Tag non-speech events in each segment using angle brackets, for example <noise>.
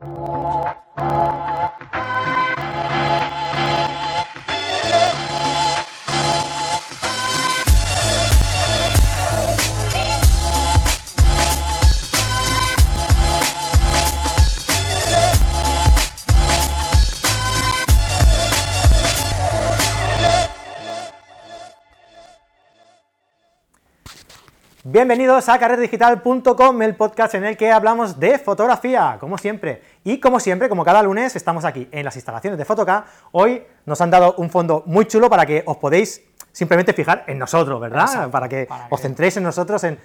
Oh. Bienvenidos a carretedigital.com, el podcast en el que hablamos de fotografía, como siempre. Y como siempre, como cada lunes, estamos aquí en las instalaciones de Fotoca. Hoy nos han dado un fondo muy chulo para que os podéis simplemente fijar en nosotros, ¿verdad? Exacto, para que para os centréis en nosotros, en eh,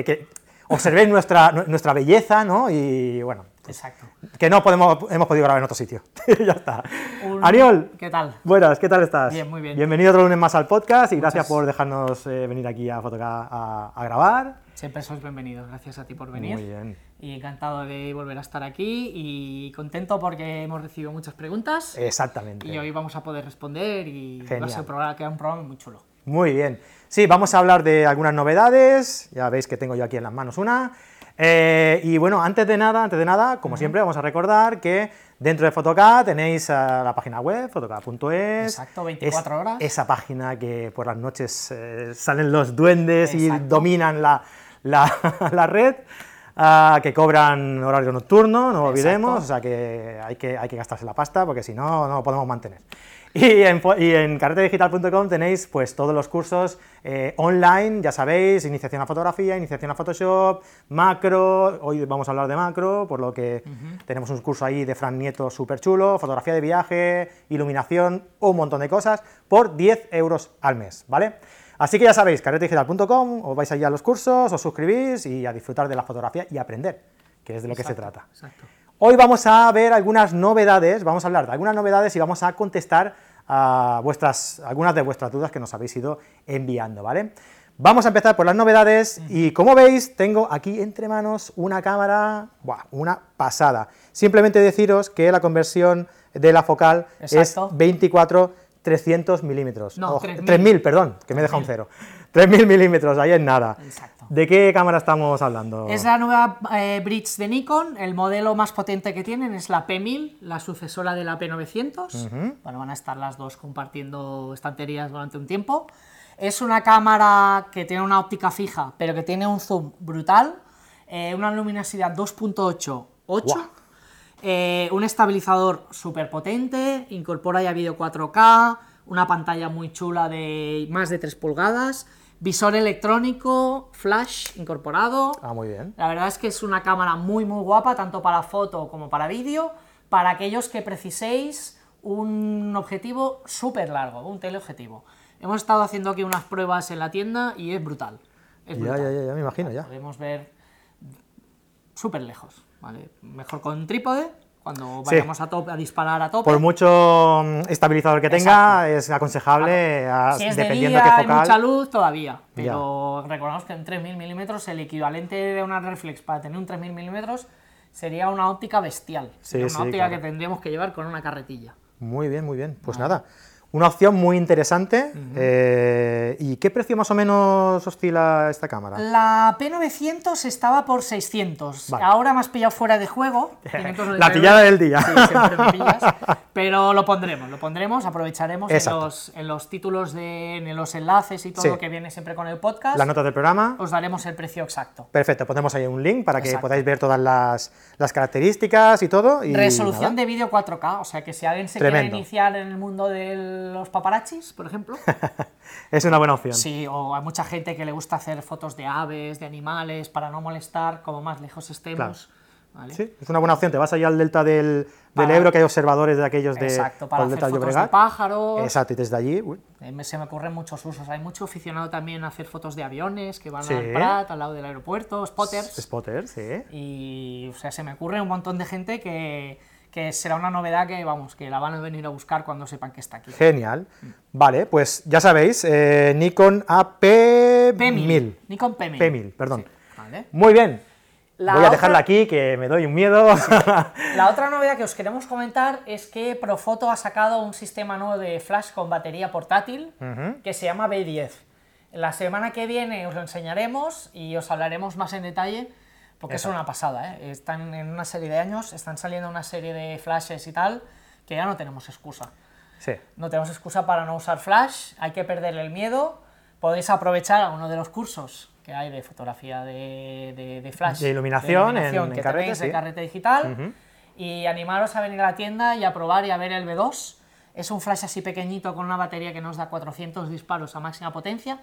eh, que observéis nuestra, nuestra belleza, ¿no? Y bueno, Exacto. que no podemos, hemos podido grabar en otro sitio. <laughs> ya está. Un- Ariol, ¿Qué tal? Buenas, ¿qué tal estás? Bien, muy bien. Bienvenido otro lunes más al podcast y gracias Muchas- por dejarnos eh, venir aquí a Fotoca a, a grabar. Siempre sois bienvenidos, gracias a ti por venir. Muy bien. Y encantado de volver a estar aquí y contento porque hemos recibido muchas preguntas Exactamente. y hoy vamos a poder responder y va a Genial. ser un programa, queda un programa muy chulo. Muy bien. Sí, vamos a hablar de algunas novedades. Ya veis que tengo yo aquí en las manos una. Eh, y bueno, antes de nada, antes de nada, como siempre, vamos a recordar que dentro de Fotoca tenéis eh, la página web, fotoca.es. Exacto, 24 horas. Esa página que por las noches eh, salen los duendes y Exacto. dominan la, la- <laughs> la red. ah, que cobran horario nocturno, no lo olvidemos, Exacto. o sea que hay, que hay que gastarse la pasta porque si no, no lo podemos mantener. <laughs> Y en, y en carretedigital.com tenéis pues todos los cursos eh, online, ya sabéis, iniciación a fotografía, iniciación a Photoshop, macro, hoy vamos a hablar de macro, por lo que tenemos un curso ahí de Fran Nieto súper chulo, fotografía de viaje, iluminación, un montón de cosas, por 10 euros al mes, ¿vale? Así que ya sabéis, carretedigital.com, os vais allí a los cursos, os suscribís y a disfrutar de la fotografía y aprender, que es de lo que se trata. Exacto. Hoy vamos a ver algunas novedades, vamos a hablar de algunas novedades y vamos a contestar a vuestras, algunas de vuestras dudas que nos habéis ido enviando, ¿vale? Vamos a empezar por las novedades y como veis tengo aquí entre manos una cámara, ¡buah! una pasada. Simplemente deciros que la conversión de la focal Exacto. es 24 300 milímetros. No, Ojo, 3000. 3000, perdón, que me deja un cero. 3000 milímetros, ahí en nada. Exacto. ¿De qué cámara estamos hablando? Es la nueva eh, bridge de Nikon, el modelo más potente que tienen es la P1000, la sucesora de la P900. Bueno, van a estar las dos compartiendo estanterías durante un tiempo. Es una cámara que tiene una óptica fija, pero que tiene un zoom brutal, eh, una luminosidad 2.8, 8, Guau. eh, un estabilizador súper potente, incorpora ya vídeo 4K, una pantalla muy chula de más de 3 pulgadas, visor electrónico, flash incorporado. Ah, muy bien. La verdad es que es una cámara muy muy guapa, tanto para foto como para vídeo, para aquellos que preciséis un objetivo súper largo, un teleobjetivo. Hemos estado haciendo aquí unas pruebas en la tienda y es brutal. Es Ya, brutal. ya, ya, ya me imagino, ya. Podemos ver súper lejos, ¿vale? Mejor con trípode, cuando Sí. vayamos a, tope, a disparar a tope. Por mucho mm, estabilizador que tenga, es aconsejable, a- si es de dependiendo día, de qué hay mucha focal. luz, todavía. Pero recordamos que en 3000 milímetros el equivalente de una reflex para tener un 3000 milímetros sería una óptica bestial. Sí, una sí, óptica claro. que tendríamos que llevar con una carretilla. Muy bien, muy bien. Pues nada, una opción muy interesante. eh, ¿Y qué precio más o menos oscila esta cámara? La P900 estaba por 600. Vale. Ahora me has pillado fuera de juego. 599. <laughs> La pillada del día. Sí, siempre me pillas. Pero lo pondremos, lo pondremos, aprovecharemos en los, en los títulos, de, en los enlaces y todo Sí. lo que viene siempre con el podcast. Las notas del programa. Os daremos el precio exacto. Perfecto, ponemos ahí un link para que Exacto. podáis ver todas las, las características y todo. Y Resolución nada. de vídeo 4K, o sea que si alguien se Tremendo. quiere iniciar en el mundo de los paparachis, por ejemplo, <laughs> Es una buena opción. sí, o hay mucha gente que le gusta hacer fotos de aves, de animales, para no molestar, como más lejos estemos. ¿vale? Sí, es una buena opción. Te vas allá al delta del, del Para- Ebro, que hay observadores de aquellos de Exacto, para hacer del fotos de pájaros. Exacto, y desde allí, uy, Eh, Se me ocurren muchos usos. Hay mucho aficionado también a hacer fotos de aviones que van Sí. al Prat, al lado del aeropuerto, spotters. spotter, sí. Y, o sea, se me ocurre un montón de gente que, que será una novedad que, vamos, que la van a venir a buscar cuando sepan que está aquí. Genial. Vale, pues ya sabéis, eh, Nikon AP1000. P1000. Nikon P1000. P1000, perdón. Vale. Muy bien. La Voy a otra- dejarla aquí, que me doy un miedo. La otra novedad que os queremos comentar es que Profoto ha sacado un sistema nuevo de flash con batería portátil que se llama B10. La semana que viene os lo enseñaremos y os hablaremos más en detalle Porque es una pasada, ¿eh? Están en una serie de años, están saliendo una serie de flashes y tal, que ya no tenemos excusa. Sí. No tenemos excusa para no usar flash, hay que perderle el miedo. Podéis aprovechar a uno de los cursos que hay de fotografía de, de- de flash. De iluminación en- en que carrete, tenéis de carrete digital. Y animaros a venir a la tienda y a probar y a ver el B2. Es un flash así pequeñito con una batería que nos da 400 disparos a máxima potencia.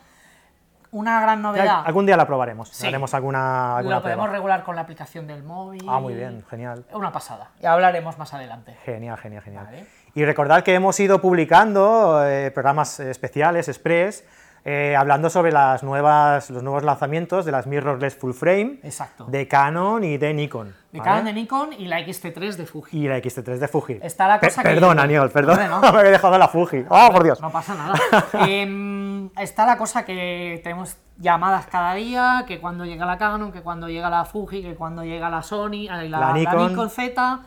Una gran novedad. Algún día la probaremos, Sí. haremos alguna, alguna Lo podemos prueba. regular con la aplicación del móvil. Ah, muy bien, genial. Una pasada. Ya hablaremos más adelante. Genial, genial, genial. Vale. Y recordad que hemos ido publicando eh, programas especiales, express, eh, hablando sobre las nuevas, los nuevos lanzamientos de las mirrorless full frame Exacto. de Canon y de Nikon. De ¿vale? Canon de Nikon y la XT3 de Fuji. Y la X-T3 de Fuji. Está la Pe- cosa que- Perdón, Aniol, perdón, Hombre, no. <laughs> me he dejado la Fuji. ¡Oh, por Dios! No pasa nada. <laughs> Em, está la cosa que tenemos llamadas cada día, que cuando llega la Canon, que cuando llega la Fuji, que cuando llega la Sony, la, La la Nikon. Nikon. Z.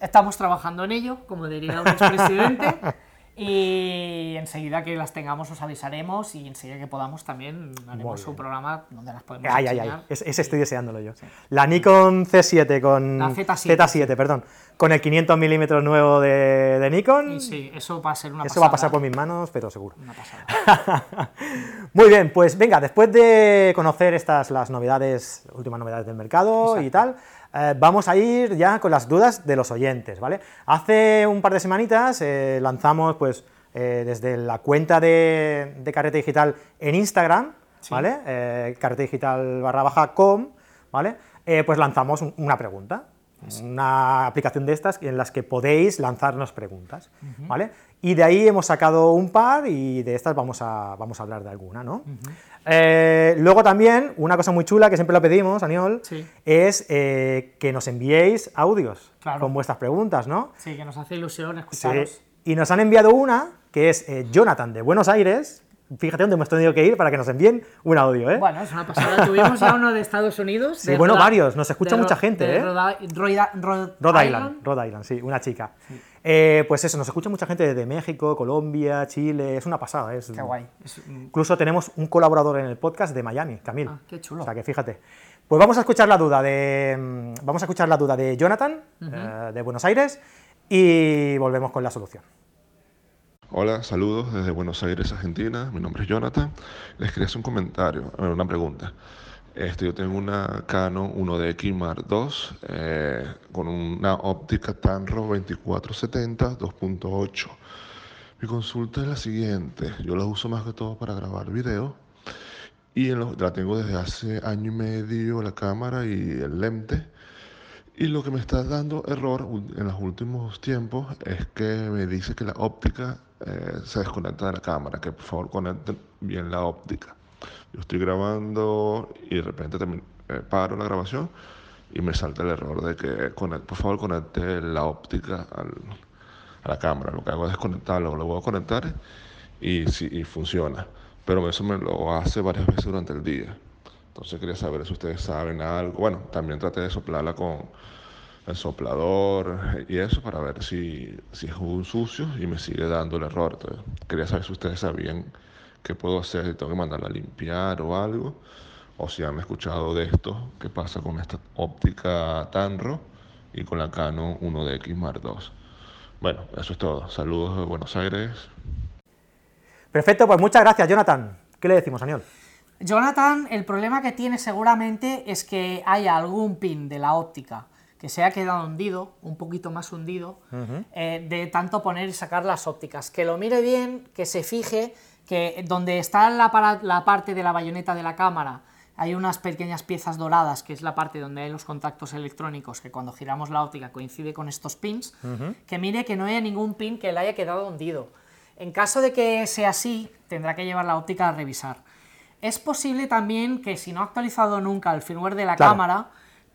Estamos trabajando en ello, como diría un expresidente. <laughs> y enseguida que las tengamos os avisaremos y enseguida que podamos también haremos un programa donde las podemos Ay, ay, ay, enseñar. es- ese estoy deseándolo yo. La Nikon C7 con... La Z7, Z7, perdón. Con el 500 milímetros nuevo de, de Nikon. Y sí, eso va a ser una Eso va a pasar por mis manos, pero seguro. Una pasada. <laughs> Muy bien, pues venga, después de conocer estas las novedades, últimas novedades del mercado y tal, eh, vamos a ir ya con las dudas de los oyentes, ¿vale? Hace un par de semanitas eh, lanzamos, pues, eh, desde la cuenta de, de Carrete Digital en Instagram, ¿vale? Eh, carrete digital barra baja com, ¿vale? Pues lanzamos un- una pregunta. Una aplicación de estas en las que podéis lanzarnos preguntas, ¿vale? Y de ahí hemos sacado un par y de estas vamos a, vamos a hablar de alguna, ¿no? Eh, luego también, una cosa muy chula que siempre lo pedimos, Aniol, Sí. es eh, que nos enviéis audios Claro. con vuestras preguntas, ¿no? Sí, que nos hace ilusión Sí. escucharos. Y nos han enviado una que es eh, Jonathan de Buenos Aires. Fíjate dónde hemos tenido que ir para que nos envíen un audio, ¿eh? Bueno, es una pasada. Tuvimos ya uno de Estados Unidos. Sí, de bueno, varios. Nos escucha de mucha gente, de ¿eh? Rhode, Island, Rhode Island, sí, una chica. Eh, pues eso, nos escucha mucha gente de México, Colombia, Chile, es una pasada. Es, Qué guay. Es- Incluso tenemos un colaborador en el podcast de Miami, Camil. Ah, qué chulo. O sea que fíjate. Pues vamos a escuchar la duda de mm, vamos a escuchar la duda de Jonathan eh, de Buenos Aires y volvemos con la solución. Hola, saludos desde Buenos Aires, Argentina. Mi nombre es Jonathan. Les quería hacer un comentario, una pregunta. Este, yo tengo una Canon 1DX Mark II eh, con una óptica Tanro 2470 2.8. Mi consulta es la siguiente. Yo la uso más que todo para grabar video y en lo- la tengo desde hace año y medio la cámara y el lente. Y lo que me está dando error en los últimos tiempos es que me dice que la óptica eh, se desconecta de la cámara, que por favor conecten bien la óptica. Yo estoy grabando y de repente termi- eh, paro la grabación y me salta el error de que por favor conecte la óptica al- a la cámara. Lo que hago es desconectarlo, lo voy a conectar y, sí, y funciona. Pero eso me lo hace varias veces durante el día. Entonces quería saber si ustedes saben algo. Bueno, también traté de soplarla con el soplador y eso para ver si, si es un sucio y me sigue dando el error. Entonces, quería saber si ustedes sabían qué puedo hacer, si tengo que mandarla a limpiar o algo, o si han escuchado de esto, qué pasa con esta óptica Tanro y con la Canon 1DX Mark II. Bueno, eso es todo. Saludos de Buenos Aires. Perfecto, pues muchas gracias, Jonathan. ¿Qué le decimos, Aniol? Jonathan, el problema que tiene seguramente es que haya algún pin de la óptica que se ha quedado hundido, un poquito más hundido, eh, de tanto poner y sacar las ópticas. Que lo mire bien, que se fije que donde está la, la parte de la bayoneta de la cámara hay unas pequeñas piezas doradas, que es la parte donde hay los contactos electrónicos, que cuando giramos la óptica coincide con estos pins, que mire que no haya ningún pin que le haya quedado hundido. En caso de que sea así, tendrá que llevar la óptica a revisar. Es posible también que si no ha actualizado nunca el firmware de la Claro. cámara,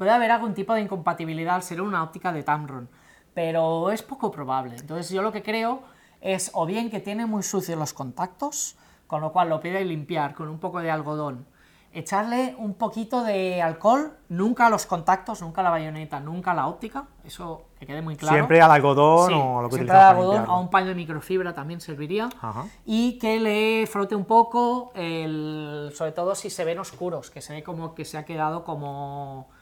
puede haber algún tipo de incompatibilidad al ser una óptica de Tamron, pero es poco probable. Entonces yo lo que creo es o bien que tiene muy sucios los contactos, con lo cual lo pide limpiar con un poco de algodón, echarle un poquito de alcohol, nunca a los contactos, nunca a la bayoneta, nunca a la óptica, eso que quede muy claro. Siempre al algodón Sí, o lo que siempre al algodón, a un paño de microfibra también serviría. Ajá. Y que le frote un poco, el, sobre todo si se ven oscuros, que se ve como que se ha quedado como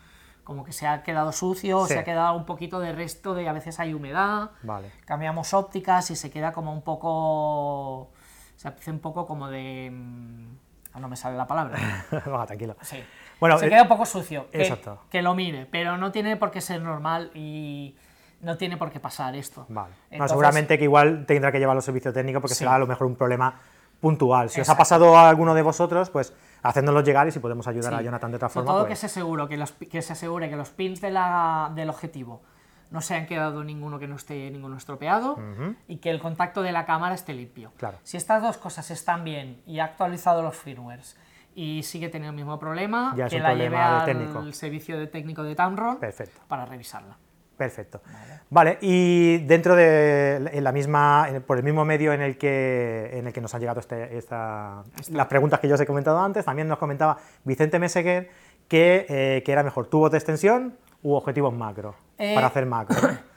como que se ha quedado sucio, Sí. se ha quedado un poquito de resto de, a veces hay humedad, Vale. cambiamos ópticas y se queda como un poco, se hace un poco como de, mm, ah, no me sale la palabra, <laughs> tranquilo. sí. Bueno, se eh, queda un poco sucio, que, exacto. que lo mire, pero no tiene por qué ser normal y no tiene por qué pasar esto. Vale. No, seguramente que igual tendrá que llevarlo al servicio técnico porque Sí. será a lo mejor un problema puntual. Si os ha pasado a alguno de vosotros, pues hacéndonos llegar y si podemos ayudar a. Jonathan de otra Sobre forma. todo pues- que, se seguro, que, los que se asegure que los pins de la- del objetivo no se han quedado ninguno que no esté ninguno estropeado y que el contacto de la cámara esté limpio. Claro. Si estas dos cosas están bien y ha actualizado los firmwares y sigue teniendo el mismo problema, Ya es que un la problema lleve al técnico. servicio de técnico de Tamron Perfecto. para revisarla. Perfecto. Vale, y dentro de en la misma, en- por el mismo medio en el que, en el que nos han llegado este- esta, las preguntas que yo os he comentado antes, también nos comentaba Vicente Meseguer que, eh, que era mejor tubos de extensión u objetivos macro Eh, para hacer macro. <coughs>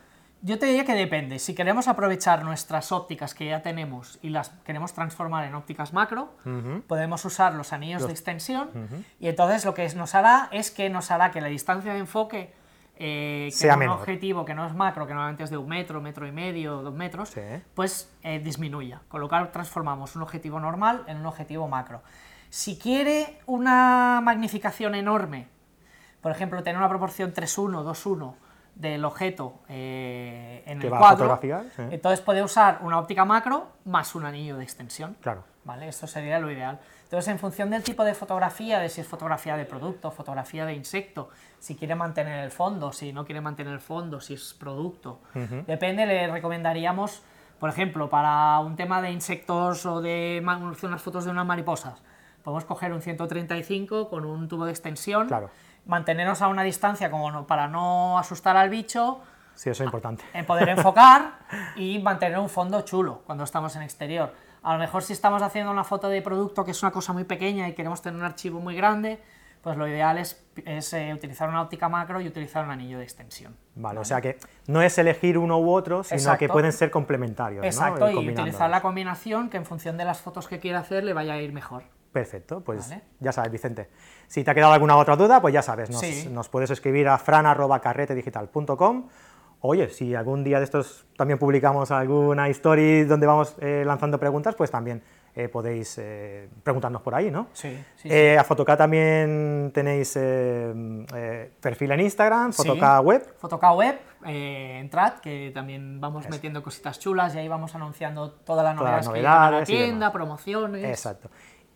Yo te diría que depende. Si queremos aprovechar nuestras ópticas que ya tenemos y las queremos transformar en ópticas macro, podemos usar los anillos de extensión y entonces lo que nos hará es que nos hará que la distancia de enfoque, eh, que Sea un menor. objetivo que no es macro, que normalmente es de un metro, metro y medio, dos metros, Sí. pues eh, disminuya. Con lo cual transformamos un objetivo normal en un objetivo macro. Si quiere una magnificación enorme, por ejemplo, tener una proporción 3-1, 2-1 del objeto eh, en Que el va a cuadro, fotografiar, sí. entonces puede usar una óptica macro más un anillo de extensión. Claro. ¿Vale? Esto sería lo ideal. Entonces, en función del tipo de fotografía, de si es fotografía de producto, fotografía de insecto, si quiere mantener el fondo, si no quiere mantener el fondo, si es producto, depende, le recomendaríamos, por ejemplo, para un tema de insectos o de unas fotos de unas mariposas, podemos coger un 135 con un tubo de extensión, Claro. mantenernos a una distancia como no- para no asustar al bicho, Sí, eso es importante. en poder enfocar y mantener un fondo chulo cuando estamos en exterior. A lo mejor si estamos haciendo una foto de producto que es una cosa muy pequeña y queremos tener un archivo muy grande, pues lo ideal es, es, eh, utilizar una óptica macro y utilizar un anillo de extensión. Vale, o sea que no es elegir uno u otro, sino Exacto. que pueden ser complementarios. ¿no? Exacto, Eh, y utilizar la combinación que en función de las fotos que quiera hacer le vaya a ir mejor. Perfecto, pues Vale. ya sabes, Vicente. Si te ha quedado alguna otra duda, pues ya sabes, nos, Sí. nos puedes escribir a fran.carretedigital.com. Oye, si algún día de estos también publicamos alguna story donde vamos eh, lanzando preguntas, pues también eh, podéis eh, preguntarnos por ahí, ¿no? Sí, sí, A Fotoca también tenéis perfil en Instagram. Fotoca Web. Fotoca Web, entrad, que también vamos metiendo cositas chulas y ahí vamos anunciando todas las Todas novedades, que llegan a la tienda, promociones. Exacto.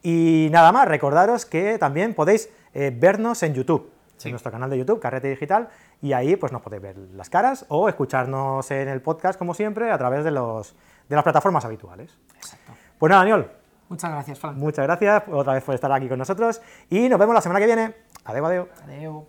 Y nada más, recordaros que también podéis eh, vernos en YouTube, Sí. en nuestro canal de YouTube, Carrete Digital, y ahí pues nos podéis ver las caras o escucharnos en el podcast, como siempre, a través de, los, de las plataformas habituales. Exacto. Pues nada, Daniel, Muchas gracias, Fran. muchas gracias otra vez por estar aquí con nosotros y nos vemos la semana que viene. Adeu, adeu. Adeu.